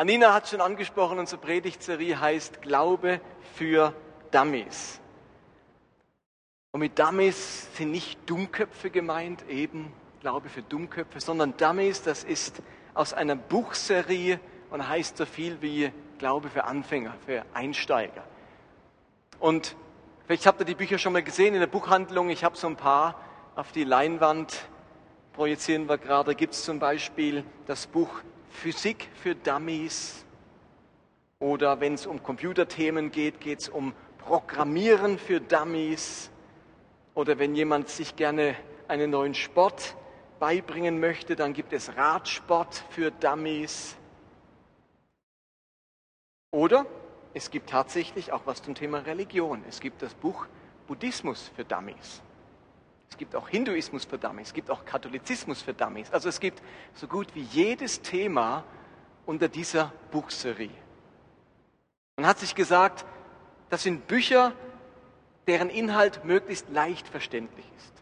Anina hat schon angesprochen, unsere Predigtserie heißt Glaube für Dummies. Und mit Dummies sind nicht Dummköpfe gemeint, eben Glaube für Dummköpfe, sondern Dummies, das ist aus einer Buchserie und heißt so viel wie Glaube für Anfänger, für Einsteiger. Und vielleicht habt ihr die Bücher schon mal gesehen in der Buchhandlung. Ich habe so ein paar auf die Leinwand projizieren wir gerade. Gibt es zum Beispiel das Buch Physik für Dummies oder wenn es um Computerthemen geht, geht es um Programmieren für Dummies oder wenn jemand sich gerne einen neuen Sport beibringen möchte, dann gibt es Radsport für Dummies. Oder es gibt tatsächlich auch was zum Thema Religion. Es gibt das Buch Buddhismus für Dummies. Es gibt auch Hinduismus für Dummies, es gibt auch Katholizismus für Dummies. Also es gibt so gut wie jedes Thema unter dieser Buchserie. Man hat sich gesagt, das sind Bücher, deren Inhalt möglichst leicht verständlich ist,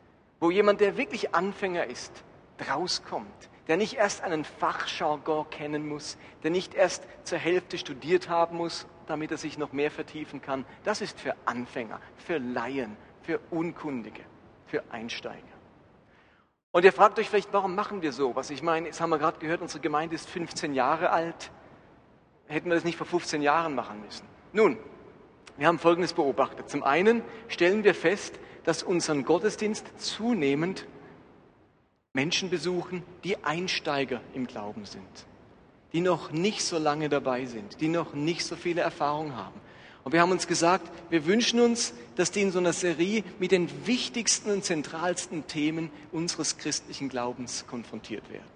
wo jemand, der wirklich Anfänger ist, rauskommt, der nicht erst einen Fachjargon kennen muss, der nicht erst zur Hälfte studiert haben muss, damit er sich noch mehr vertiefen kann. Das ist für Anfänger, für Laien, für Unkundige für Einsteiger. Und ihr fragt euch vielleicht, warum machen wir so? Was ich meine, jetzt haben wir gerade gehört, unsere Gemeinde ist 15 Jahre alt. Hätten wir das nicht vor 15 Jahren machen müssen? Nun, wir haben Folgendes beobachtet. Zum einen stellen wir fest, dass unseren Gottesdienst zunehmend Menschen besuchen, die Einsteiger im Glauben sind, die noch nicht so lange dabei sind, die noch nicht so viele Erfahrungen haben. Und wir haben uns gesagt, wir wünschen uns, dass die in so einer Serie mit den wichtigsten und zentralsten Themen unseres christlichen Glaubens konfrontiert werden.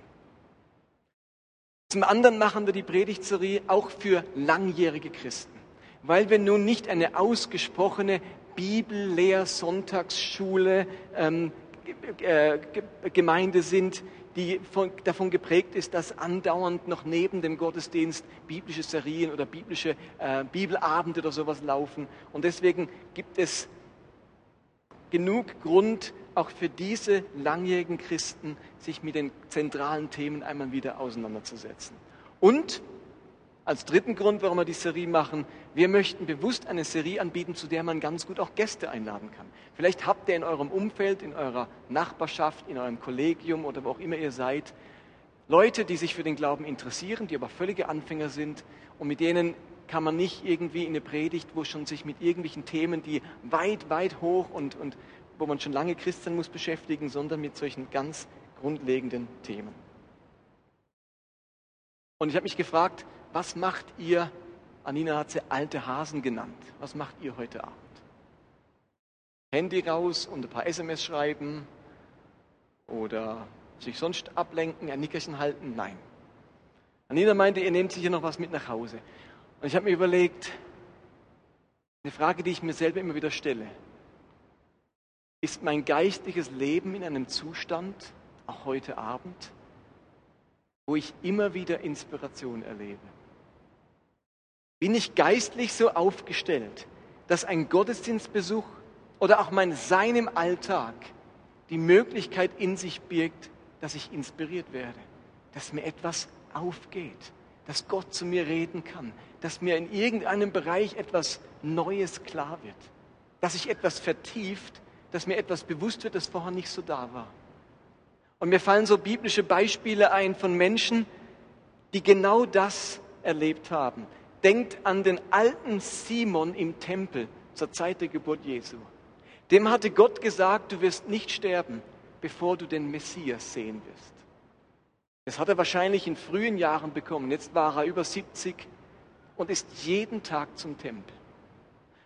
Zum anderen machen wir die Predigtserie auch für langjährige Christen, weil wir nun nicht eine ausgesprochene Bibellehr-Sonntagsschule ähm, äh, Gemeinde sind, die von, davon geprägt ist, dass andauernd noch neben dem Gottesdienst biblische Serien oder biblische äh, Bibelabende oder sowas laufen. Und deswegen gibt es genug Grund, auch für diese langjährigen Christen, sich mit den zentralen Themen einmal wieder auseinanderzusetzen. Und als dritten Grund, warum wir die Serie machen, wir möchten bewusst eine Serie anbieten, zu der man ganz gut auch Gäste einladen kann. Vielleicht habt ihr in eurem Umfeld, in eurer Nachbarschaft, in eurem Kollegium oder wo auch immer ihr seid, Leute, die sich für den Glauben interessieren, die aber völlige Anfänger sind und mit denen kann man nicht irgendwie in eine Predigt, wo schon sich mit irgendwelchen Themen, die weit, weit hoch und, und wo man schon lange Christ sein muss, beschäftigen, sondern mit solchen ganz grundlegenden Themen. Und ich habe mich gefragt, was macht ihr, Anina hat sie alte Hasen genannt, was macht ihr heute Abend? Handy raus und ein paar SMS schreiben oder sich sonst ablenken, ein Nickerchen halten? Nein. Anina meinte, ihr nehmt sicher noch was mit nach Hause. Und ich habe mir überlegt, eine Frage, die ich mir selber immer wieder stelle. Ist mein geistliches Leben in einem Zustand, auch heute Abend, wo ich immer wieder Inspiration erlebe? Bin ich geistlich so aufgestellt, dass ein Gottesdienstbesuch oder auch mein Sein im Alltag die Möglichkeit in sich birgt, dass ich inspiriert werde, dass mir etwas aufgeht, dass Gott zu mir reden kann, dass mir in irgendeinem Bereich etwas Neues klar wird, dass sich etwas vertieft, dass mir etwas bewusst wird, das vorher nicht so da war. Und mir fallen so biblische Beispiele ein von Menschen, die genau das erlebt haben, denkt an den alten Simon im Tempel zur Zeit der Geburt Jesu. Dem hatte Gott gesagt, du wirst nicht sterben, bevor du den Messias sehen wirst. Das hat er wahrscheinlich in frühen Jahren bekommen. Jetzt war er über 70 und ist jeden Tag zum Tempel.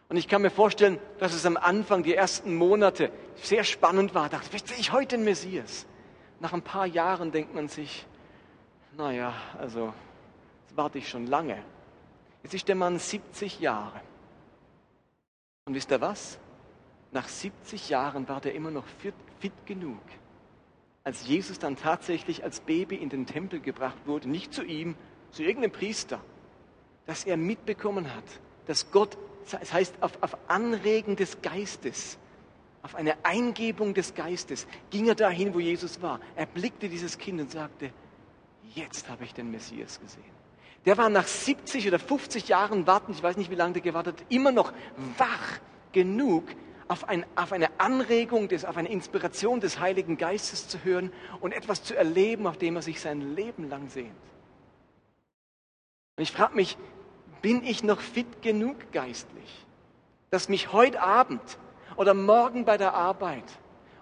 Und ich kann mir vorstellen, dass es am Anfang, die ersten Monate, sehr spannend war. Da dachte ich, ich heute den Messias? Nach ein paar Jahren denkt man sich, naja, also, das warte ich schon lange. Jetzt ist der Mann 70 Jahre. Und wisst ihr was? Nach 70 Jahren war der immer noch fit, fit genug. Als Jesus dann tatsächlich als Baby in den Tempel gebracht wurde, nicht zu ihm, zu irgendeinem Priester, dass er mitbekommen hat, dass Gott, das heißt auf, auf Anregen des Geistes, auf eine Eingebung des Geistes, ging er dahin, wo Jesus war. Er blickte dieses Kind und sagte, jetzt habe ich den Messias gesehen. Der war nach 70 oder 50 Jahren Warten, ich weiß nicht, wie lange der gewartet hat, immer noch wach genug, auf, ein, auf eine Anregung, des, auf eine Inspiration des Heiligen Geistes zu hören und etwas zu erleben, auf dem er sich sein Leben lang sehnt. Und ich frage mich, bin ich noch fit genug geistlich, dass mich heute Abend oder morgen bei der Arbeit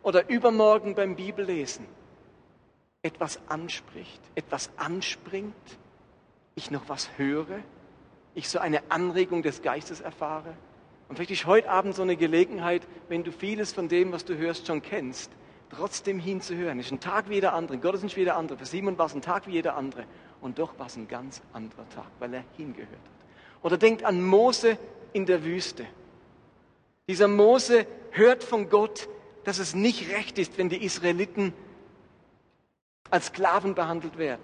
oder übermorgen beim Bibellesen etwas anspricht, etwas anspringt, ich noch was höre, ich so eine Anregung des Geistes erfahre? Und vielleicht ist heute Abend so eine Gelegenheit, wenn du vieles von dem, was du hörst, schon kennst, trotzdem hinzuhören. Es ist ein Tag wie jeder andere. Gott ist nicht wie jeder andere. Für Simon war es ein Tag wie jeder andere. Und doch war es ein ganz anderer Tag, weil er hingehört hat. Oder denkt an Mose in der Wüste. Dieser Mose hört von Gott, dass es nicht recht ist, wenn die Israeliten als Sklaven behandelt werden.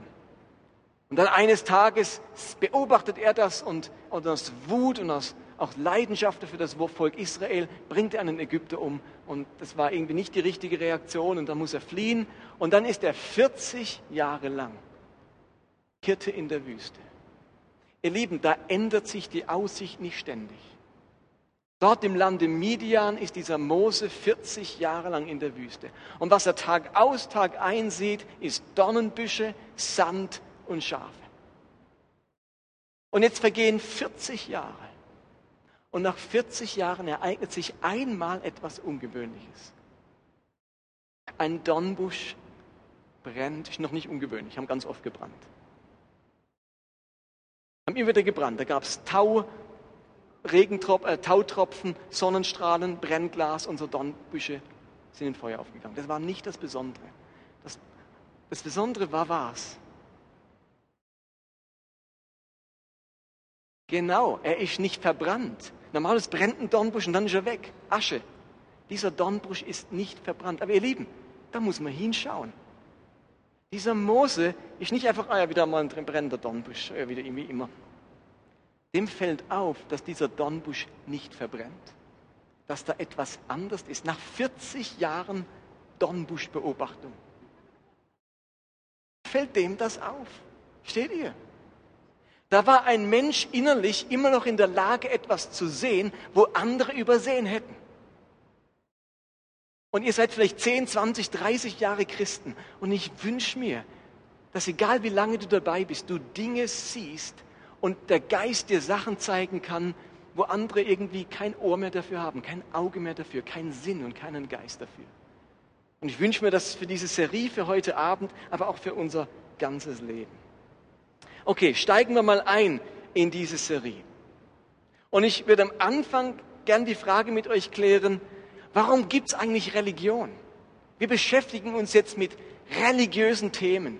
Und dann eines Tages beobachtet er das und, und aus Wut und aus auch Leidenschaft für das Volk Israel, bringt er einen Ägypter um. Und das war irgendwie nicht die richtige Reaktion und dann muss er fliehen. Und dann ist er 40 Jahre lang Hirte in der Wüste. Ihr Lieben, da ändert sich die Aussicht nicht ständig. Dort im Lande Midian ist dieser Mose 40 Jahre lang in der Wüste. Und was er Tag aus, Tag ein sieht, ist Dornenbüsche, Sand und Schafe. Und jetzt vergehen 40 Jahre. Und nach 40 Jahren ereignet sich einmal etwas Ungewöhnliches. Ein Dornbusch brennt, ist noch nicht ungewöhnlich, haben ganz oft gebrannt. Haben immer wieder gebrannt. Da gab es Tau, Regentrop, äh, Tautropfen, Sonnenstrahlen, Brennglas und so Dornbüsche sind in Feuer aufgegangen. Das war nicht das Besondere. Das, das Besondere war was? Genau, er ist nicht verbrannt. Normales brennt ein Dornbusch und dann ist er weg. Asche. Dieser Dornbusch ist nicht verbrannt. Aber ihr Lieben, da muss man hinschauen. Dieser Mose ist nicht einfach, ah ja, wieder mal ein brennender Dornbusch, äh, wieder irgendwie immer. Dem fällt auf, dass dieser Dornbusch nicht verbrennt. Dass da etwas anders ist. Nach 40 Jahren Dornbuschbeobachtung fällt dem das auf. Steht ihr? Da war ein Mensch innerlich immer noch in der Lage, etwas zu sehen, wo andere übersehen hätten. Und ihr seid vielleicht 10, 20, 30 Jahre Christen. Und ich wünsche mir, dass egal wie lange du dabei bist, du Dinge siehst und der Geist dir Sachen zeigen kann, wo andere irgendwie kein Ohr mehr dafür haben, kein Auge mehr dafür, keinen Sinn und keinen Geist dafür. Und ich wünsche mir das für diese Serie, für heute Abend, aber auch für unser ganzes Leben. Okay, steigen wir mal ein in diese Serie. Und ich würde am Anfang gern die Frage mit euch klären, warum gibt es eigentlich Religion? Wir beschäftigen uns jetzt mit religiösen Themen,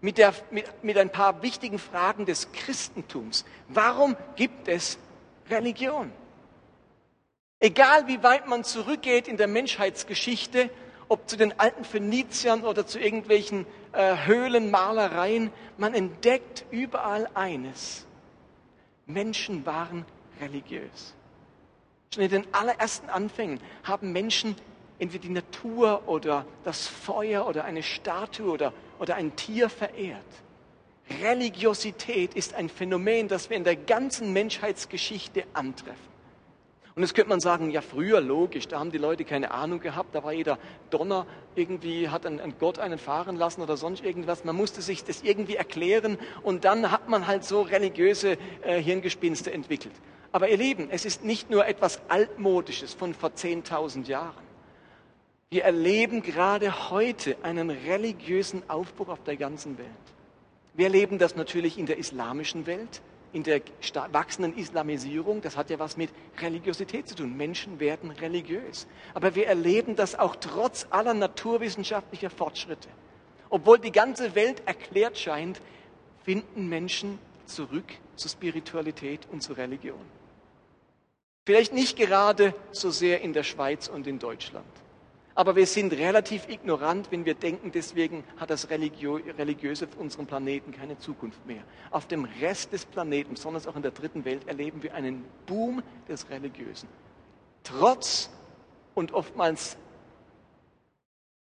mit, der, mit, mit ein paar wichtigen Fragen des Christentums. Warum gibt es Religion? Egal wie weit man zurückgeht in der Menschheitsgeschichte, ob zu den alten Phöniziern oder zu irgendwelchen äh, Höhlenmalereien, man entdeckt überall eines. Menschen waren religiös. Schon in den allerersten Anfängen haben Menschen entweder die Natur oder das Feuer oder eine Statue oder, oder ein Tier verehrt. Religiosität ist ein Phänomen, das wir in der ganzen Menschheitsgeschichte antreffen. Und jetzt könnte man sagen, ja früher logisch, da haben die Leute keine Ahnung gehabt, da war jeder Donner, irgendwie hat ein, Gott einen fahren lassen oder sonst irgendwas. Man musste sich das irgendwie erklären und dann hat man halt so religiöse äh, Hirngespinste entwickelt. Aber ihr Lieben, es ist nicht nur etwas Altmodisches von vor 10.000 Jahren. Wir erleben gerade heute einen religiösen Aufbruch auf der ganzen Welt. Wir erleben das natürlich in der islamischen Welt in der wachsenden Islamisierung, das hat ja was mit Religiosität zu tun. Menschen werden religiös. Aber wir erleben das auch trotz aller naturwissenschaftlicher Fortschritte. Obwohl die ganze Welt erklärt scheint, finden Menschen zurück zur Spiritualität und zur Religion. Vielleicht nicht gerade so sehr in der Schweiz und in Deutschland. Aber wir sind relativ ignorant, wenn wir denken, deswegen hat das Religiöse auf unserem Planeten keine Zukunft mehr. Auf dem Rest des Planeten, besonders auch in der dritten Welt, erleben wir einen Boom des Religiösen. Trotz und oftmals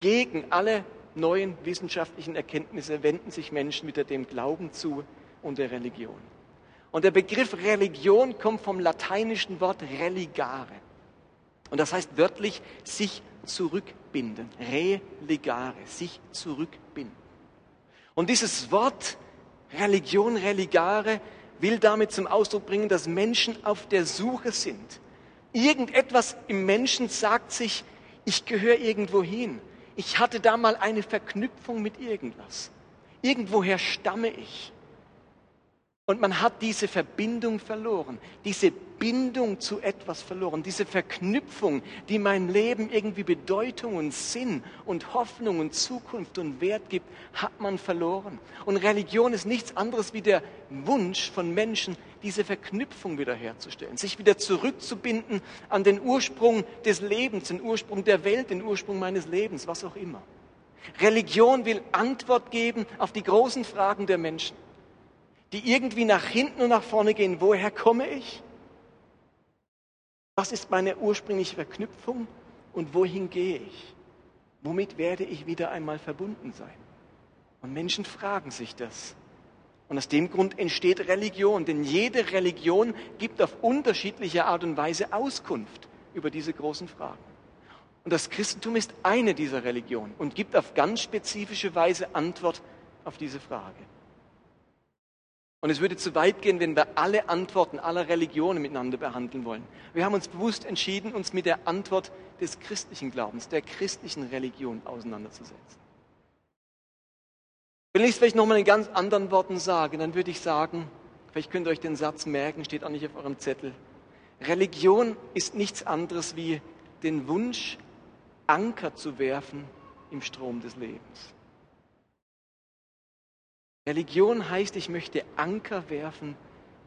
gegen alle neuen wissenschaftlichen Erkenntnisse wenden sich Menschen wieder dem Glauben zu, und der Religion. Und der Begriff Religion kommt vom lateinischen Wort religare. Und das heißt wörtlich sich zurückbinden. Religare, sich zurückbinden. Und dieses Wort Religion, religare, will damit zum Ausdruck bringen, dass Menschen auf der Suche sind. Irgendetwas im Menschen sagt sich, ich gehöre irgendwo hin. Ich hatte da mal eine Verknüpfung mit irgendwas. Irgendwoher stamme ich. Und man hat diese Verbindung verloren, diese Bindung zu etwas verloren, diese Verknüpfung, die mein Leben irgendwie Bedeutung und Sinn und Hoffnung und Zukunft und Wert gibt, hat man verloren. Und Religion ist nichts anderes wie der Wunsch von Menschen, diese Verknüpfung wiederherzustellen, sich wieder zurückzubinden an den Ursprung des Lebens, den Ursprung der Welt, den Ursprung meines Lebens, was auch immer. Religion will Antwort geben auf die großen Fragen der Menschen die irgendwie nach hinten und nach vorne gehen. Woher komme ich? Was ist meine ursprüngliche Verknüpfung und wohin gehe ich? Womit werde ich wieder einmal verbunden sein? Und Menschen fragen sich das. Und aus dem Grund entsteht Religion, denn jede Religion gibt auf unterschiedliche Art und Weise Auskunft über diese großen Fragen. Und das Christentum ist eine dieser Religionen und gibt auf ganz spezifische Weise Antwort auf diese Frage. Und es würde zu weit gehen, wenn wir alle Antworten aller Religionen miteinander behandeln wollen. Wir haben uns bewusst entschieden, uns mit der Antwort des christlichen Glaubens, der christlichen Religion auseinanderzusetzen. Wenn ich es vielleicht nochmal in ganz anderen Worten sage, dann würde ich sagen, vielleicht könnt ihr euch den Satz merken, steht auch nicht auf eurem Zettel. Religion ist nichts anderes wie den Wunsch, Anker zu werfen im Strom des Lebens. Religion heißt, ich möchte Anker werfen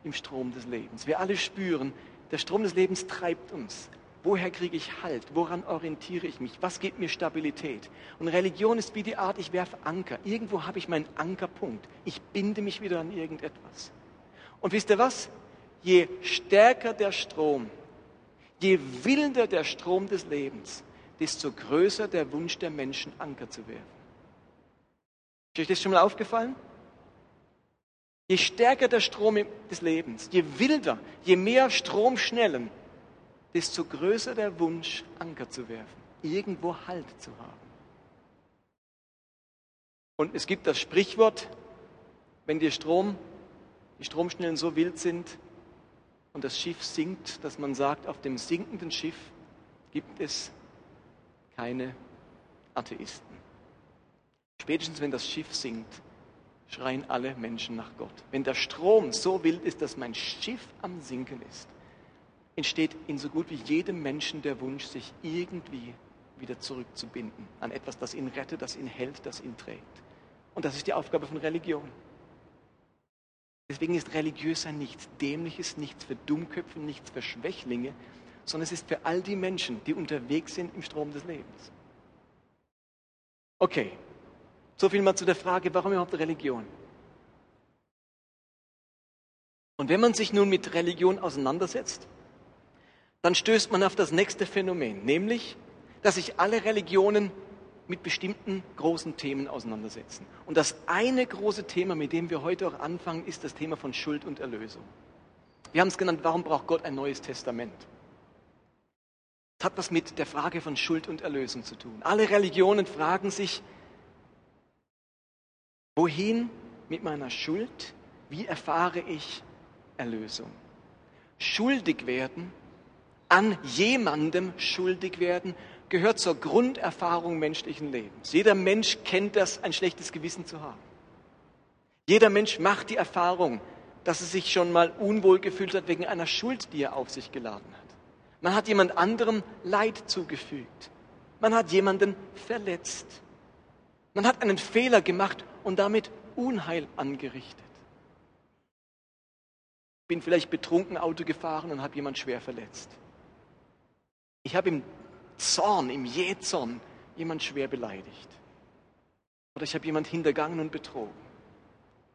im Strom des Lebens. Wir alle spüren, der Strom des Lebens treibt uns. Woher kriege ich Halt? Woran orientiere ich mich? Was gibt mir Stabilität? Und Religion ist wie die Art, ich werfe Anker. Irgendwo habe ich meinen Ankerpunkt. Ich binde mich wieder an irgendetwas. Und wisst ihr was? Je stärker der Strom, je wilder der Strom des Lebens, desto größer der Wunsch der Menschen, Anker zu werfen. Ist euch das schon mal aufgefallen? Je stärker der Strom des Lebens, je wilder, je mehr Stromschnellen, desto größer der Wunsch, Anker zu werfen, irgendwo Halt zu haben. Und es gibt das Sprichwort, wenn der Strom, die Stromschnellen so wild sind und das Schiff sinkt, dass man sagt, auf dem sinkenden Schiff gibt es keine Atheisten. Spätestens wenn das Schiff sinkt, schreien alle Menschen nach Gott. Wenn der Strom so wild ist, dass mein Schiff am Sinken ist, entsteht in so gut wie jedem Menschen der Wunsch, sich irgendwie wieder zurückzubinden an etwas, das ihn rettet, das ihn hält, das ihn trägt. Und das ist die Aufgabe von Religion. Deswegen ist religiöser nichts Dämliches, nichts für Dummköpfe, nichts für Schwächlinge, sondern es ist für all die Menschen, die unterwegs sind im Strom des Lebens. Okay, so viel mal zu der Frage, warum überhaupt Religion? Und wenn man sich nun mit Religion auseinandersetzt, dann stößt man auf das nächste Phänomen, nämlich, dass sich alle Religionen mit bestimmten großen Themen auseinandersetzen. Und das eine große Thema, mit dem wir heute auch anfangen, ist das Thema von Schuld und Erlösung. Wir haben es genannt, warum braucht Gott ein neues Testament? Das hat was mit der Frage von Schuld und Erlösung zu tun. Alle Religionen fragen sich, Wohin mit meiner Schuld? Wie erfahre ich Erlösung? Schuldig werden, an jemandem schuldig werden, gehört zur Grunderfahrung menschlichen Lebens. Jeder Mensch kennt das, ein schlechtes Gewissen zu haben. Jeder Mensch macht die Erfahrung, dass er sich schon mal unwohl gefühlt hat wegen einer Schuld, die er auf sich geladen hat. Man hat jemand anderem Leid zugefügt. Man hat jemanden verletzt. Man hat einen Fehler gemacht und damit Unheil angerichtet. Bin vielleicht betrunken Auto gefahren und habe jemand schwer verletzt. Ich habe im Zorn, im Jähzorn jemand schwer beleidigt. Oder ich habe jemand hintergangen und betrogen.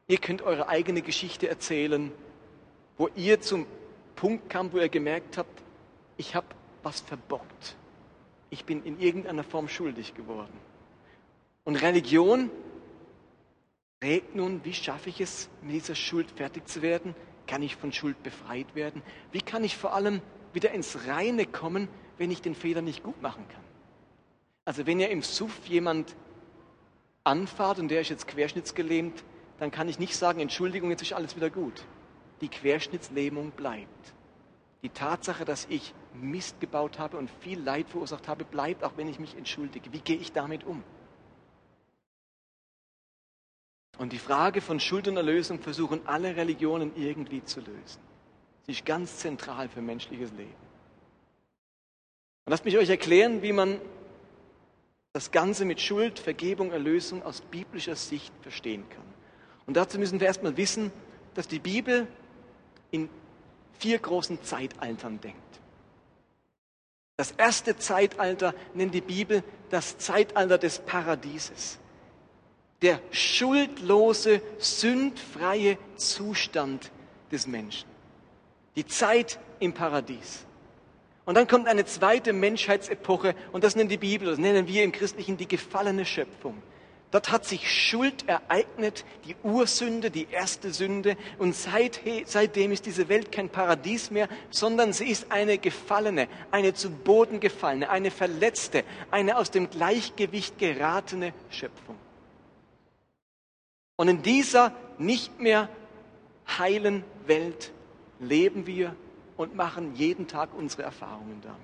Ihr könnt eure eigene Geschichte erzählen, wo ihr zum Punkt kam, wo ihr gemerkt habt, ich habe was verbockt. Ich bin in irgendeiner Form schuldig geworden. Und Religion fragt nun, wie schaffe ich es, mit dieser Schuld fertig zu werden? Kann ich von Schuld befreit werden? Wie kann ich vor allem wieder ins Reine kommen, wenn ich den Fehler nicht gut machen kann? Also wenn ihr im Suff jemand anfahrt und der ist jetzt querschnittsgelähmt, dann kann ich nicht sagen, Entschuldigung, jetzt ist alles wieder gut. Die Querschnittslähmung bleibt. Die Tatsache, dass ich Mist gebaut habe und viel Leid verursacht habe, bleibt, auch wenn ich mich entschuldige. Wie gehe ich damit um? Und die Frage von Schuld und Erlösung versuchen alle Religionen irgendwie zu lösen. Sie ist ganz zentral für menschliches Leben. Und lasst mich euch erklären, wie man das Ganze mit Schuld, Vergebung, Erlösung aus biblischer Sicht verstehen kann. Und dazu müssen wir erstmal wissen, dass die Bibel in vier großen Zeitaltern denkt. Das erste Zeitalter nennt die Bibel das Zeitalter des Paradieses. Der schuldlose, sündfreie Zustand des Menschen. Die Zeit im Paradies. Und dann kommt eine zweite Menschheitsepoche und das nennt die Bibel, das nennen wir im Christlichen die gefallene Schöpfung. Dort hat sich Schuld ereignet, die Ursünde, die erste Sünde. Und seit, seitdem ist diese Welt kein Paradies mehr, sondern sie ist eine gefallene, eine zu Boden gefallene, eine verletzte, eine aus dem Gleichgewicht geratene Schöpfung. Und in dieser nicht mehr heilen Welt leben wir und machen jeden Tag unsere Erfahrungen damit.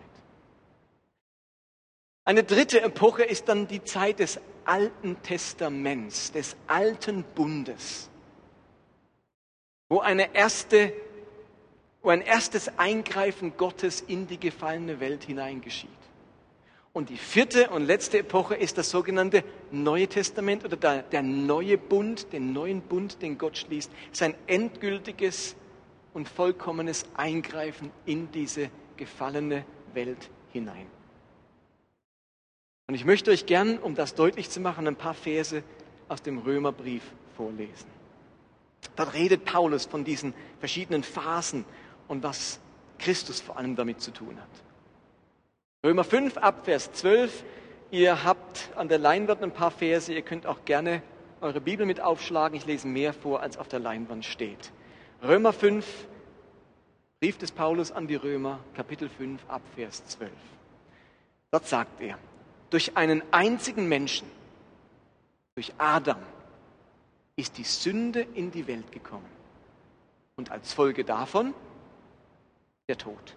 Eine dritte Epoche ist dann die Zeit des Alten Testaments, des Alten Bundes, wo, eine erste, wo ein erstes Eingreifen Gottes in die gefallene Welt hineingeschieht. Und die vierte und letzte Epoche ist das sogenannte Neue Testament oder der, der neue Bund, den neuen Bund, den Gott schließt, sein endgültiges und vollkommenes Eingreifen in diese gefallene Welt hinein. Und ich möchte euch gern, um das deutlich zu machen, ein paar Verse aus dem Römerbrief vorlesen. Dort redet Paulus von diesen verschiedenen Phasen und was Christus vor allem damit zu tun hat. Römer 5 ab Vers 12. Ihr habt an der Leinwand ein paar Verse. Ihr könnt auch gerne eure Bibel mit aufschlagen. Ich lese mehr vor, als auf der Leinwand steht. Römer 5, Brief des Paulus an die Römer, Kapitel 5 ab Vers 12. Dort sagt er, durch einen einzigen Menschen, durch Adam, ist die Sünde in die Welt gekommen. Und als Folge davon der Tod.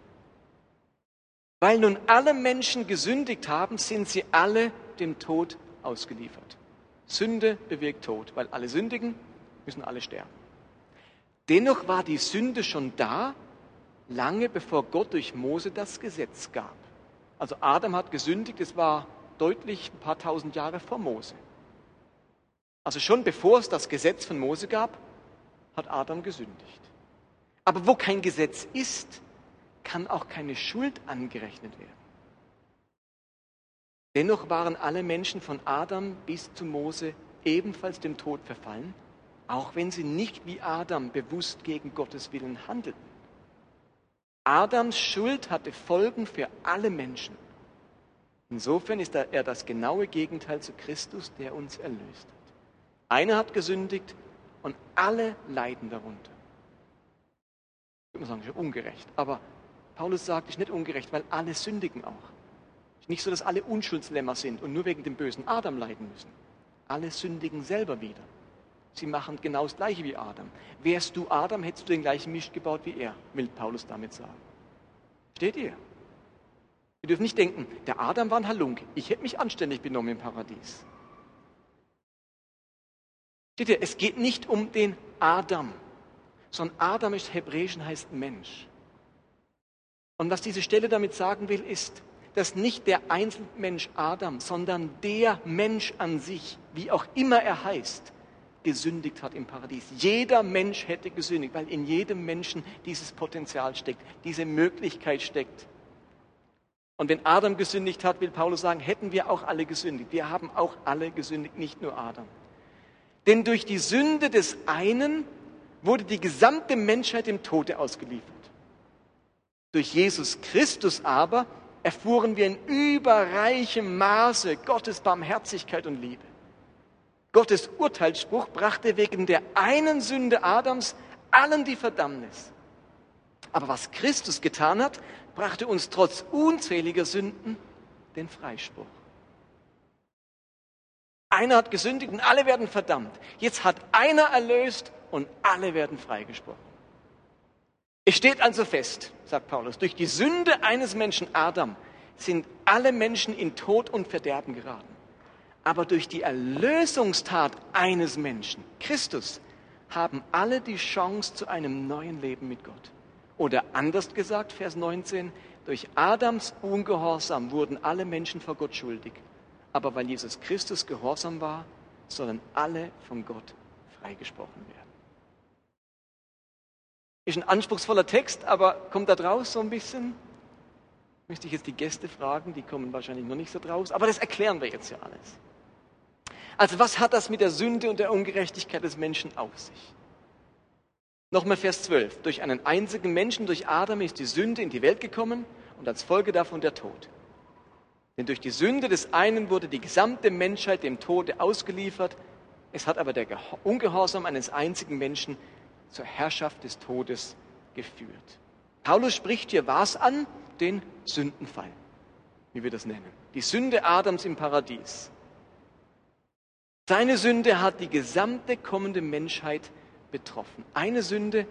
Weil nun alle Menschen gesündigt haben, sind sie alle dem Tod ausgeliefert. Sünde bewirkt Tod, weil alle sündigen, müssen alle sterben. Dennoch war die Sünde schon da, lange bevor Gott durch Mose das Gesetz gab. Also Adam hat gesündigt, es war deutlich ein paar tausend Jahre vor Mose. Also schon bevor es das Gesetz von Mose gab, hat Adam gesündigt. Aber wo kein Gesetz ist, kann auch keine Schuld angerechnet werden. Dennoch waren alle Menschen von Adam bis zu Mose ebenfalls dem Tod verfallen, auch wenn sie nicht wie Adam bewusst gegen Gottes Willen handelten. Adams Schuld hatte Folgen für alle Menschen. Insofern ist er das genaue Gegenteil zu Christus, der uns erlöst hat. Einer hat gesündigt und alle leiden darunter. Ich würde sagen, das ist ungerecht. Aber Paulus sagt, ist nicht ungerecht, weil alle sündigen auch. Ist nicht so, dass alle Unschuldslämmer sind und nur wegen dem bösen Adam leiden müssen. Alle sündigen selber wieder. Sie machen genau das Gleiche wie Adam. Wärst du Adam, hättest du den gleichen Mist gebaut wie er, will Paulus damit sagen. Steht ihr? Wir dürfen nicht denken, der Adam war ein Halunk. Ich hätte mich anständig benommen im Paradies. Steht ihr, es geht nicht um den Adam, sondern Adam ist hebräisch und heißt Mensch. Und was diese Stelle damit sagen will, ist, dass nicht der Einzelmensch Adam, sondern der Mensch an sich, wie auch immer er heißt, gesündigt hat im Paradies. Jeder Mensch hätte gesündigt, weil in jedem Menschen dieses Potenzial steckt, diese Möglichkeit steckt. Und wenn Adam gesündigt hat, will Paulus sagen, hätten wir auch alle gesündigt. Wir haben auch alle gesündigt, nicht nur Adam. Denn durch die Sünde des einen wurde die gesamte Menschheit dem Tode ausgeliefert. Durch Jesus Christus aber erfuhren wir in überreichem Maße Gottes Barmherzigkeit und Liebe. Gottes Urteilsspruch brachte wegen der einen Sünde Adams allen die Verdammnis. Aber was Christus getan hat, brachte uns trotz unzähliger Sünden den Freispruch. Einer hat gesündigt und alle werden verdammt. Jetzt hat einer erlöst und alle werden freigesprochen. Es steht also fest, sagt Paulus, durch die Sünde eines Menschen Adam sind alle Menschen in Tod und Verderben geraten. Aber durch die Erlösungstat eines Menschen, Christus, haben alle die Chance zu einem neuen Leben mit Gott. Oder anders gesagt, Vers 19, durch Adams Ungehorsam wurden alle Menschen vor Gott schuldig. Aber weil Jesus Christus gehorsam war, sollen alle von Gott freigesprochen werden. Ist ein anspruchsvoller Text, aber kommt da draus so ein bisschen? Müsste ich jetzt die Gäste fragen, die kommen wahrscheinlich noch nicht so draus, aber das erklären wir jetzt ja alles. Also was hat das mit der Sünde und der Ungerechtigkeit des Menschen auf sich? Nochmal Vers 12. Durch einen einzigen Menschen, durch Adam, ist die Sünde in die Welt gekommen und als Folge davon der Tod. Denn durch die Sünde des einen wurde die gesamte Menschheit dem Tode ausgeliefert. Es hat aber der Ungehorsam eines einzigen Menschen zur Herrschaft des Todes geführt. Paulus spricht hier was an? Den Sündenfall, wie wir das nennen. Die Sünde Adams im Paradies. Seine Sünde hat die gesamte kommende Menschheit betroffen. Eine Sünde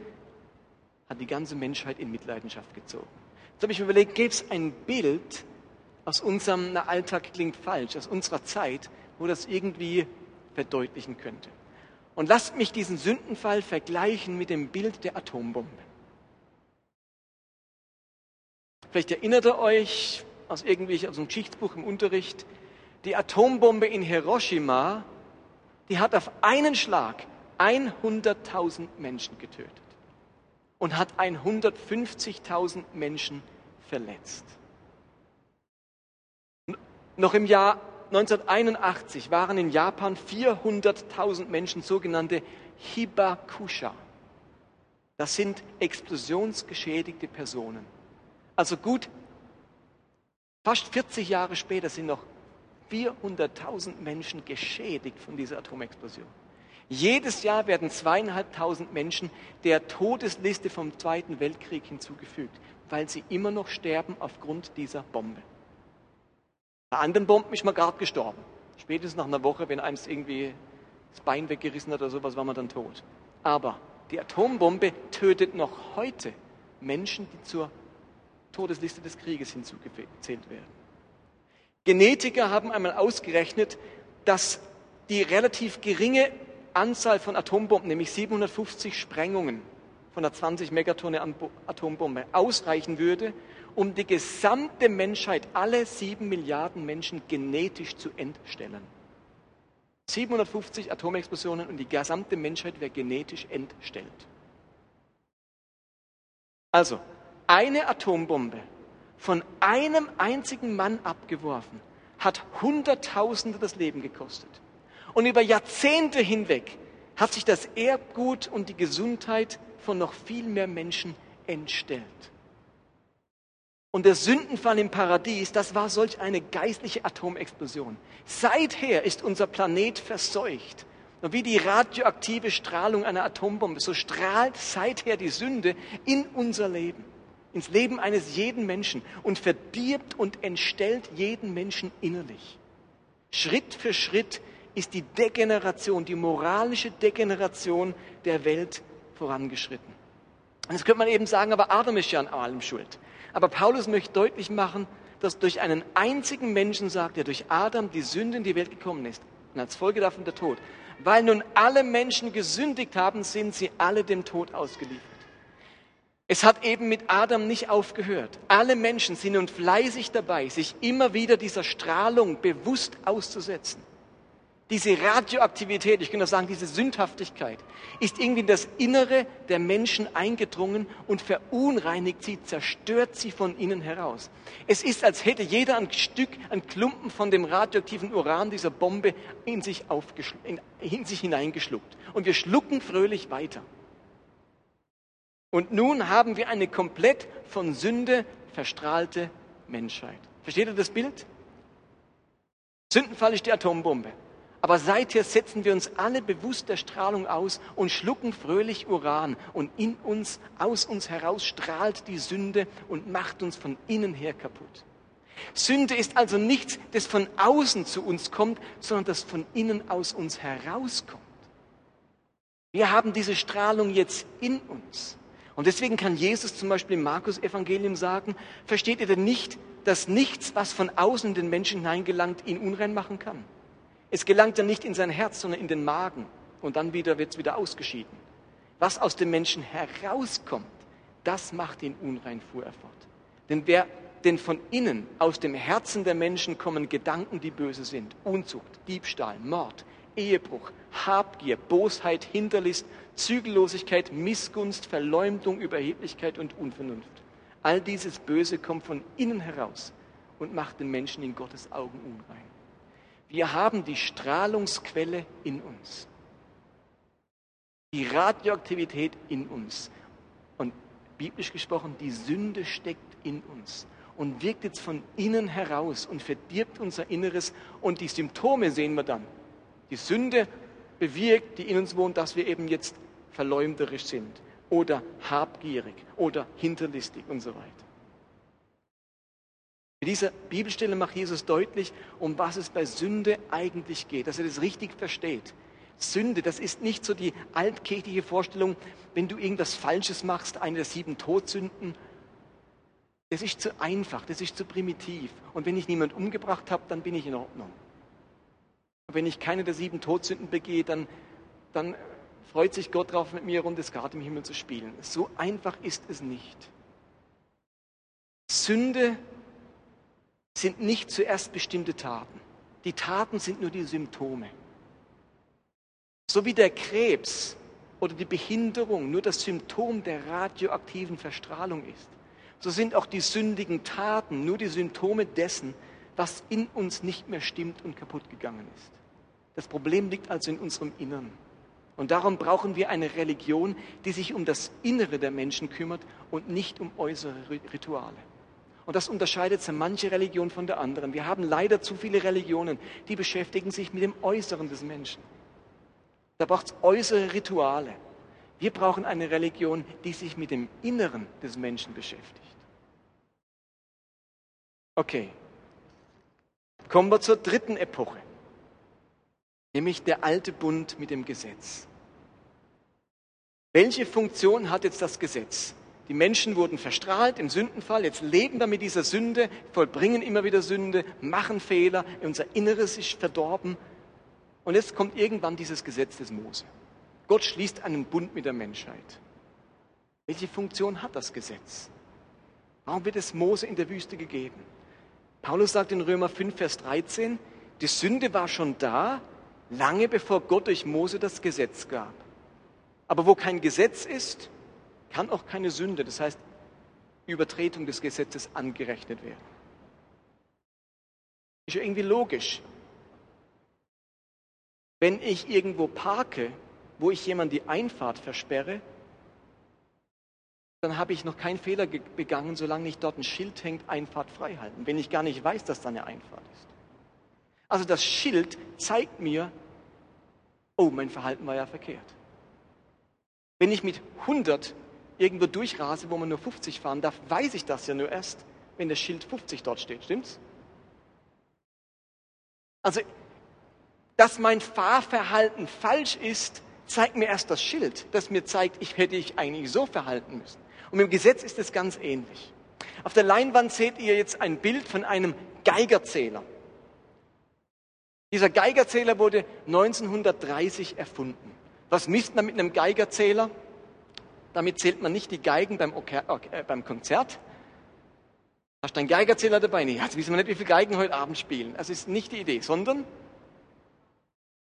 hat die ganze Menschheit in Mitleidenschaft gezogen. Jetzt habe ich mir überlegt, gäbe es ein Bild aus unserem, Alltag klingt falsch, aus unserer Zeit, wo das irgendwie verdeutlichen könnte. Und lasst mich diesen Sündenfall vergleichen mit dem Bild der Atombombe. Vielleicht erinnert ihr euch aus irgendwie aus einem Geschichtsbuch im Unterricht, die Atombombe in Hiroshima die hat auf einen Schlag 100.000 Menschen getötet und hat 150.000 Menschen verletzt. Noch im Jahr 1981 waren in Japan 400.000 Menschen sogenannte Hibakusha. Das sind explosionsgeschädigte Personen. Also gut, fast 40 Jahre später sind noch 400.000 Menschen geschädigt von dieser Atomexplosion. Jedes Jahr werden zweieinhalbtausend Menschen der Todesliste vom Zweiten Weltkrieg hinzugefügt, weil sie immer noch sterben aufgrund dieser Bombe. Bei anderen Bomben ist man gerade gestorben. Spätestens nach einer Woche, wenn einem irgendwie das Bein weggerissen hat oder sowas, war man dann tot. Aber die Atombombe tötet noch heute Menschen, die zur Todesliste des Krieges hinzugezählt werden. Genetiker haben einmal ausgerechnet, dass die relativ geringe Anzahl von Atombomben, nämlich 750 Sprengungen von einer 20 Megatonne Atombombe, ausreichen würde, um die gesamte Menschheit, alle sieben Milliarden Menschen genetisch zu entstellen. 750 Atomexplosionen und die gesamte Menschheit wäre genetisch entstellt. Also, eine Atombombe von einem einzigen Mann abgeworfen, hat Hunderttausende das Leben gekostet. Und über Jahrzehnte hinweg hat sich das Erbgut und die Gesundheit von noch viel mehr Menschen entstellt. Und der Sündenfall im Paradies, das war solch eine geistliche Atomexplosion. Seither ist unser Planet verseucht. Und wie die radioaktive Strahlung einer Atombombe, so strahlt seither die Sünde in unser Leben ins Leben eines jeden Menschen und verdirbt und entstellt jeden Menschen innerlich. Schritt für Schritt ist die Degeneration, die moralische Degeneration der Welt vorangeschritten. Und jetzt könnte man eben sagen, aber Adam ist ja an allem schuld. Aber Paulus möchte deutlich machen, dass durch einen einzigen Menschen sagt er, durch Adam die Sünde in die Welt gekommen ist und als Folge davon der Tod. Weil nun alle Menschen gesündigt haben, sind sie alle dem Tod ausgeliefert. Es hat eben mit Adam nicht aufgehört. Alle Menschen sind nun fleißig dabei, sich immer wieder dieser Strahlung bewusst auszusetzen. Diese Radioaktivität, ich könnte auch sagen, diese Sündhaftigkeit ist irgendwie in das Innere der Menschen eingedrungen und verunreinigt sie, zerstört sie von innen heraus. Es ist, als hätte jeder ein Stück, ein Klumpen von dem radioaktiven Uran dieser Bombe in sich, in, in sich hineingeschluckt. Und wir schlucken fröhlich weiter. Und nun haben wir eine komplett von Sünde verstrahlte Menschheit. Versteht ihr das Bild? Sündenfall ist die Atombombe. Aber seither setzen wir uns alle bewusst der Strahlung aus und schlucken fröhlich Uran. Und in uns, aus uns heraus strahlt die Sünde und macht uns von innen her kaputt. Sünde ist also nichts, das von außen zu uns kommt, sondern das von innen aus uns herauskommt. Wir haben diese Strahlung jetzt in uns. Und deswegen kann Jesus zum Beispiel im Markus-Evangelium sagen, versteht ihr denn nicht, dass nichts, was von außen in den Menschen hineingelangt, ihn unrein machen kann? Es gelangt ja nicht in sein Herz, sondern in den Magen. Und dann wieder wird es wieder ausgeschieden. Was aus dem Menschen herauskommt, das macht ihn unrein, fuhr er fort. Denn wer denn von innen, aus dem Herzen der Menschen kommen Gedanken, die böse sind. Unzucht, Diebstahl, Mord, Ehebruch, Habgier, Bosheit, Hinterlist, Zügellosigkeit, Missgunst, Verleumdung, Überheblichkeit und Unvernunft. All dieses Böse kommt von innen heraus und macht den Menschen in Gottes Augen unrein. Wir haben die Strahlungsquelle in uns. Die Radioaktivität in uns. Und biblisch gesprochen, die Sünde steckt in uns und wirkt jetzt von innen heraus und verdirbt unser Inneres. Und die Symptome sehen wir dann. Die Sünde bewirkt, die in uns wohnt, dass wir eben jetzt verleumderisch sind oder habgierig oder hinterlistig und so weiter. Mit dieser Bibelstelle macht Jesus deutlich, um was es bei Sünde eigentlich geht, dass er das richtig versteht. Sünde, das ist nicht so die altkirchliche Vorstellung, wenn du irgendwas Falsches machst, eine der sieben Todsünden. Das ist zu einfach, das ist zu primitiv. Und wenn ich niemand umgebracht habe, dann bin ich in Ordnung. Und wenn ich keine der sieben Todsünden begehe, dann, dann freut sich Gott darauf, mit mir rund das Garten im Himmel zu spielen. So einfach ist es nicht. Sünde sind nicht zuerst bestimmte Taten. Die Taten sind nur die Symptome. So wie der Krebs oder die Behinderung nur das Symptom der radioaktiven Verstrahlung ist, so sind auch die sündigen Taten nur die Symptome dessen, was in uns nicht mehr stimmt und kaputt gegangen ist. Das Problem liegt also in unserem Innern. Und darum brauchen wir eine Religion, die sich um das Innere der Menschen kümmert und nicht um äußere Rituale. Und das unterscheidet so manche Religion von der anderen. Wir haben leider zu viele Religionen, die beschäftigen sich mit dem Äußeren des Menschen. Da braucht es äußere Rituale. Wir brauchen eine Religion, die sich mit dem Inneren des Menschen beschäftigt. Okay. Kommen wir zur dritten Epoche, nämlich der alte Bund mit dem Gesetz. Welche Funktion hat jetzt das Gesetz? Die Menschen wurden verstrahlt im Sündenfall, jetzt leben wir mit dieser Sünde, vollbringen immer wieder Sünde, machen Fehler, unser Inneres ist verdorben. Und jetzt kommt irgendwann dieses Gesetz des Mose. Gott schließt einen Bund mit der Menschheit. Welche Funktion hat das Gesetz? Warum wird es Mose in der Wüste gegeben? Paulus sagt in Römer 5, Vers 13, die Sünde war schon da, lange bevor Gott durch Mose das Gesetz gab. Aber wo kein Gesetz ist, kann auch keine Sünde, das heißt Übertretung des Gesetzes angerechnet werden. Ist ja irgendwie logisch. Wenn ich irgendwo parke, wo ich jemand die Einfahrt versperre, dann habe ich noch keinen Fehler begangen, solange nicht dort ein Schild hängt, Einfahrt frei halten, wenn ich gar nicht weiß, dass da eine Einfahrt ist. Also das Schild zeigt mir, oh, mein Verhalten war ja verkehrt. Wenn ich mit 100 irgendwo durchrase, wo man nur 50 fahren darf, weiß ich das ja nur erst, wenn das Schild 50 dort steht, stimmt's? Also, dass mein Fahrverhalten falsch ist, zeigt mir erst das Schild, das mir zeigt, ich hätte ich eigentlich so verhalten müssen. Und im Gesetz ist es ganz ähnlich. Auf der Leinwand seht ihr jetzt ein Bild von einem Geigerzähler. Dieser Geigerzähler wurde 1930 erfunden. Was misst man mit einem Geigerzähler? Damit zählt man nicht die Geigen beim, äh, beim Konzert. Hast du einen Geigerzähler dabei? Nee, jetzt wissen wir nicht, wie viele Geigen heute Abend spielen. Das ist nicht die Idee, sondern,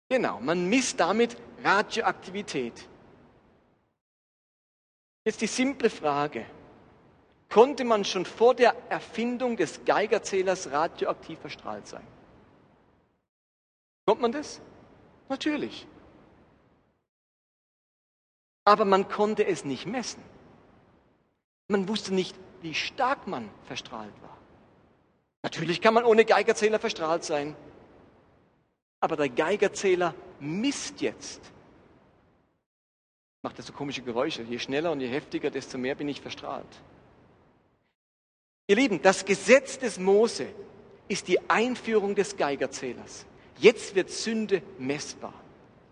genau, man misst damit Radioaktivität. Jetzt die simple Frage. Konnte man schon vor der Erfindung des Geigerzählers radioaktiv verstrahlt sein? Kommt man das? Natürlich. Aber man konnte es nicht messen. Man wusste nicht, wie stark man verstrahlt war. Natürlich kann man ohne Geigerzähler verstrahlt sein. Aber der Geigerzähler misst jetzt. Macht er so komische Geräusche. Je schneller und je heftiger, desto mehr bin ich verstrahlt. Ihr Lieben, das Gesetz des Mose ist die Einführung des Geigerzählers. Jetzt wird Sünde messbar.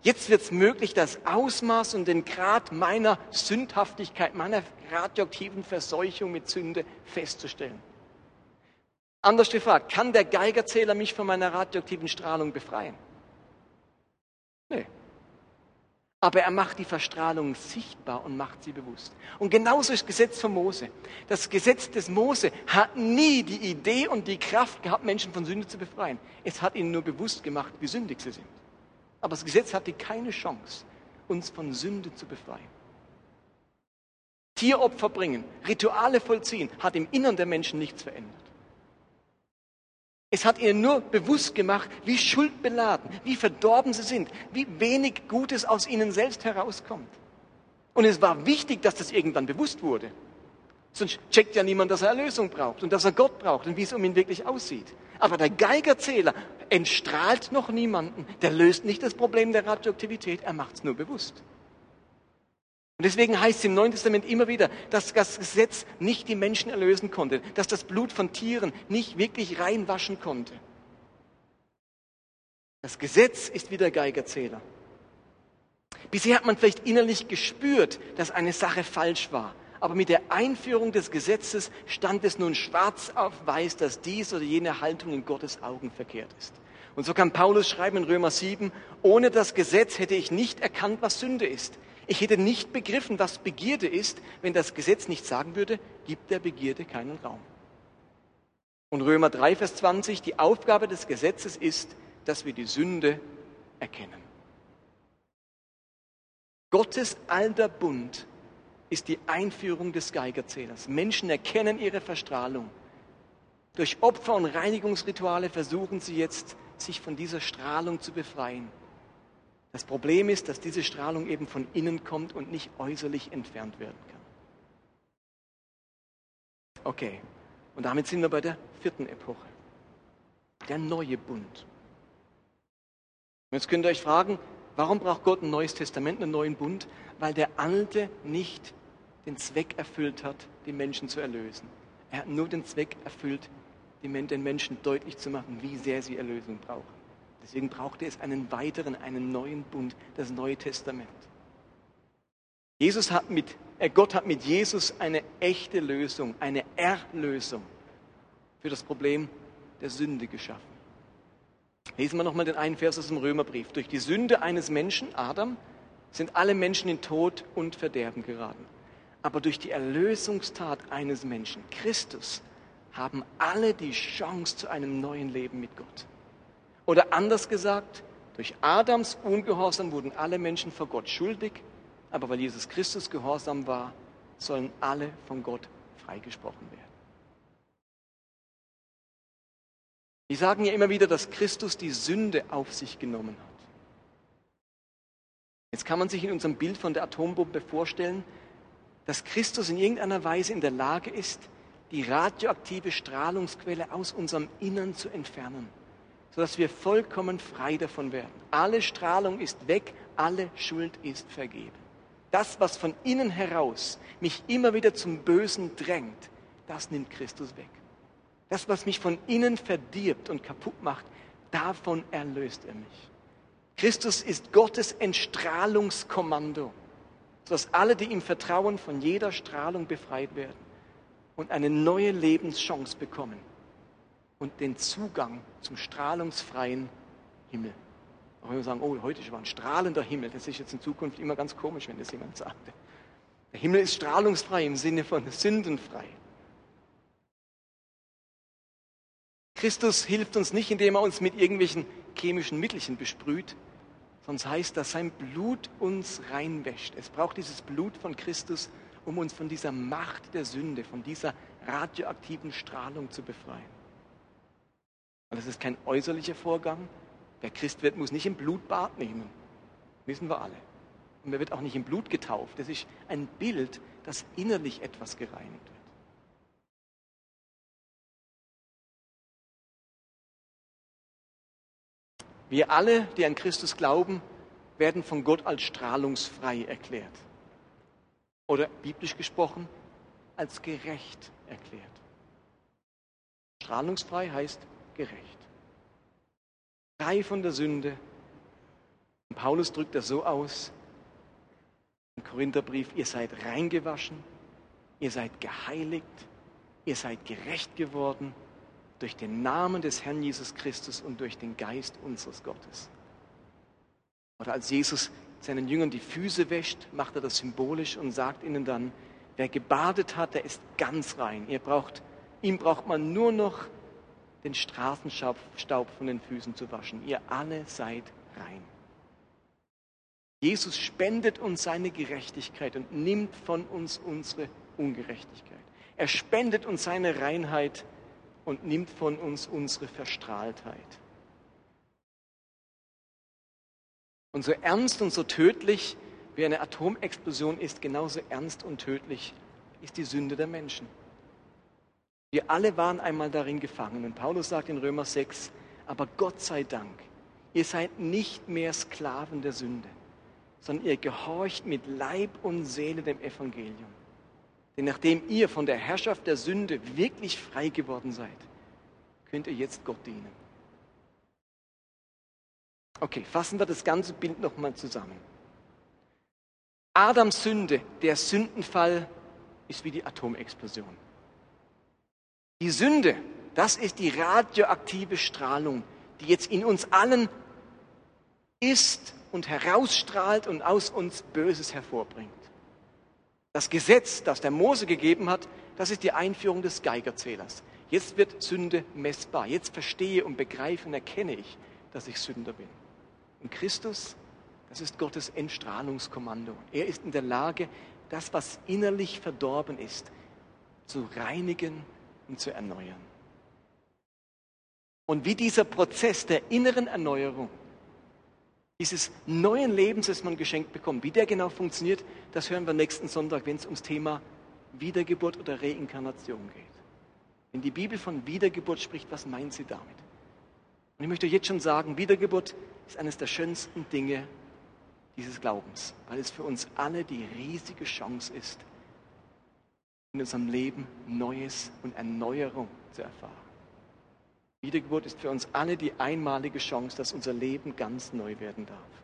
Jetzt wird es möglich, das Ausmaß und den Grad meiner Sündhaftigkeit, meiner radioaktiven Verseuchung mit Sünde festzustellen. Anders gefragt, kann der Geigerzähler mich von meiner radioaktiven Strahlung befreien? Nee. Aber er macht die Verstrahlung sichtbar und macht sie bewusst. Und genauso ist das Gesetz von Mose. Das Gesetz des Mose hat nie die Idee und die Kraft gehabt, Menschen von Sünde zu befreien. Es hat ihnen nur bewusst gemacht, wie sündig sie sind. Aber das Gesetz hatte keine Chance, uns von Sünde zu befreien. Tieropfer bringen, Rituale vollziehen, hat im Innern der Menschen nichts verändert. Es hat ihnen nur bewusst gemacht, wie schuldbeladen, wie verdorben sie sind, wie wenig Gutes aus ihnen selbst herauskommt. Und es war wichtig, dass das irgendwann bewusst wurde. Sonst checkt ja niemand, dass er Erlösung braucht und dass er Gott braucht und wie es um ihn wirklich aussieht. Aber der Geigerzähler entstrahlt noch niemanden. Der löst nicht das Problem der Radioaktivität, er macht es nur bewusst. Und deswegen heißt es im Neuen Testament immer wieder, dass das Gesetz nicht die Menschen erlösen konnte, dass das Blut von Tieren nicht wirklich reinwaschen konnte. Das Gesetz ist wie der Geigerzähler. Bisher hat man vielleicht innerlich gespürt, dass eine Sache falsch war aber mit der Einführung des Gesetzes stand es nun schwarz auf weiß, dass dies oder jene Haltung in Gottes Augen verkehrt ist. Und so kann Paulus schreiben in Römer 7, ohne das Gesetz hätte ich nicht erkannt, was Sünde ist. Ich hätte nicht begriffen, was Begierde ist, wenn das Gesetz nicht sagen würde, gibt der Begierde keinen Raum. Und Römer 3, Vers 20, die Aufgabe des Gesetzes ist, dass wir die Sünde erkennen. Gottes alter Bund ist die Einführung des Geigerzählers. Menschen erkennen ihre Verstrahlung. Durch Opfer und Reinigungsrituale versuchen sie jetzt, sich von dieser Strahlung zu befreien. Das Problem ist, dass diese Strahlung eben von innen kommt und nicht äußerlich entfernt werden kann. Okay, und damit sind wir bei der vierten Epoche, der neue Bund. Und jetzt könnt ihr euch fragen, warum braucht Gott ein neues Testament, einen neuen Bund? Weil der alte nicht den Zweck erfüllt hat, die Menschen zu erlösen. Er hat nur den Zweck erfüllt, den Menschen deutlich zu machen, wie sehr sie Erlösung brauchen. Deswegen brauchte es einen weiteren, einen neuen Bund, das Neue Testament. Jesus hat mit, äh Gott hat mit Jesus eine echte Lösung, eine Erlösung für das Problem der Sünde geschaffen. Lesen wir nochmal den einen Vers aus dem Römerbrief. Durch die Sünde eines Menschen, Adam, sind alle Menschen in Tod und Verderben geraten. Aber durch die Erlösungstat eines Menschen, Christus, haben alle die Chance zu einem neuen Leben mit Gott. Oder anders gesagt, durch Adams Ungehorsam wurden alle Menschen vor Gott schuldig, aber weil Jesus Christus gehorsam war, sollen alle von Gott freigesprochen werden. Wir sagen ja immer wieder, dass Christus die Sünde auf sich genommen hat. Jetzt kann man sich in unserem Bild von der Atombombe vorstellen, dass Christus in irgendeiner Weise in der Lage ist, die radioaktive Strahlungsquelle aus unserem Innern zu entfernen, sodass wir vollkommen frei davon werden. Alle Strahlung ist weg, alle Schuld ist vergeben. Das, was von innen heraus mich immer wieder zum Bösen drängt, das nimmt Christus weg. Das, was mich von innen verdirbt und kaputt macht, davon erlöst er mich. Christus ist Gottes Entstrahlungskommando sodass alle, die ihm vertrauen, von jeder Strahlung befreit werden und eine neue Lebenschance bekommen und den Zugang zum strahlungsfreien Himmel. Auch wenn wir sagen, oh, heute war ein strahlender Himmel, das ist jetzt in Zukunft immer ganz komisch, wenn das jemand sagt. Der Himmel ist strahlungsfrei im Sinne von sündenfrei. Christus hilft uns nicht, indem er uns mit irgendwelchen chemischen Mittelchen besprüht, Sonst heißt dass sein Blut uns reinwäscht. Es braucht dieses Blut von Christus, um uns von dieser Macht der Sünde, von dieser radioaktiven Strahlung zu befreien. Und das ist kein äußerlicher Vorgang. Wer Christ wird, muss nicht im Blutbad nehmen. Wissen wir alle. Und er wird auch nicht im Blut getauft. Das ist ein Bild, dass innerlich etwas gereinigt wird. Wir alle, die an Christus glauben, werden von Gott als strahlungsfrei erklärt. Oder biblisch gesprochen, als gerecht erklärt. Strahlungsfrei heißt gerecht. Frei von der Sünde. Und Paulus drückt das so aus im Korintherbrief, ihr seid reingewaschen, ihr seid geheiligt, ihr seid gerecht geworden durch den Namen des Herrn Jesus Christus und durch den Geist unseres Gottes. Oder als Jesus seinen Jüngern die Füße wäscht, macht er das symbolisch und sagt ihnen dann, wer gebadet hat, der ist ganz rein. Ihr braucht, ihm braucht man nur noch den Straßenstaub von den Füßen zu waschen. Ihr alle seid rein. Jesus spendet uns seine Gerechtigkeit und nimmt von uns unsere Ungerechtigkeit. Er spendet uns seine Reinheit und nimmt von uns unsere Verstrahltheit. Und so ernst und so tödlich wie eine Atomexplosion ist, genauso ernst und tödlich ist die Sünde der Menschen. Wir alle waren einmal darin gefangen. Und Paulus sagt in Römer 6, aber Gott sei Dank, ihr seid nicht mehr Sklaven der Sünde, sondern ihr gehorcht mit Leib und Seele dem Evangelium. Denn nachdem ihr von der Herrschaft der Sünde wirklich frei geworden seid, könnt ihr jetzt Gott dienen. Okay, fassen wir das ganze Bild nochmal zusammen. Adams Sünde, der Sündenfall, ist wie die Atomexplosion. Die Sünde, das ist die radioaktive Strahlung, die jetzt in uns allen ist und herausstrahlt und aus uns Böses hervorbringt. Das Gesetz, das der Mose gegeben hat, das ist die Einführung des Geigerzählers. Jetzt wird Sünde messbar. Jetzt verstehe und begreife und erkenne ich, dass ich Sünder bin. Und Christus, das ist Gottes Entstrahlungskommando. Er ist in der Lage, das, was innerlich verdorben ist, zu reinigen und zu erneuern. Und wie dieser Prozess der inneren Erneuerung, dieses neuen Lebens, das man geschenkt bekommt, wie der genau funktioniert, das hören wir nächsten Sonntag, wenn es ums Thema Wiedergeburt oder Reinkarnation geht. Wenn die Bibel von Wiedergeburt spricht, was meint sie damit? Und ich möchte jetzt schon sagen, Wiedergeburt ist eines der schönsten Dinge dieses Glaubens, weil es für uns alle die riesige Chance ist, in unserem Leben Neues und Erneuerung zu erfahren. Wiedergeburt ist für uns alle die einmalige Chance, dass unser Leben ganz neu werden darf.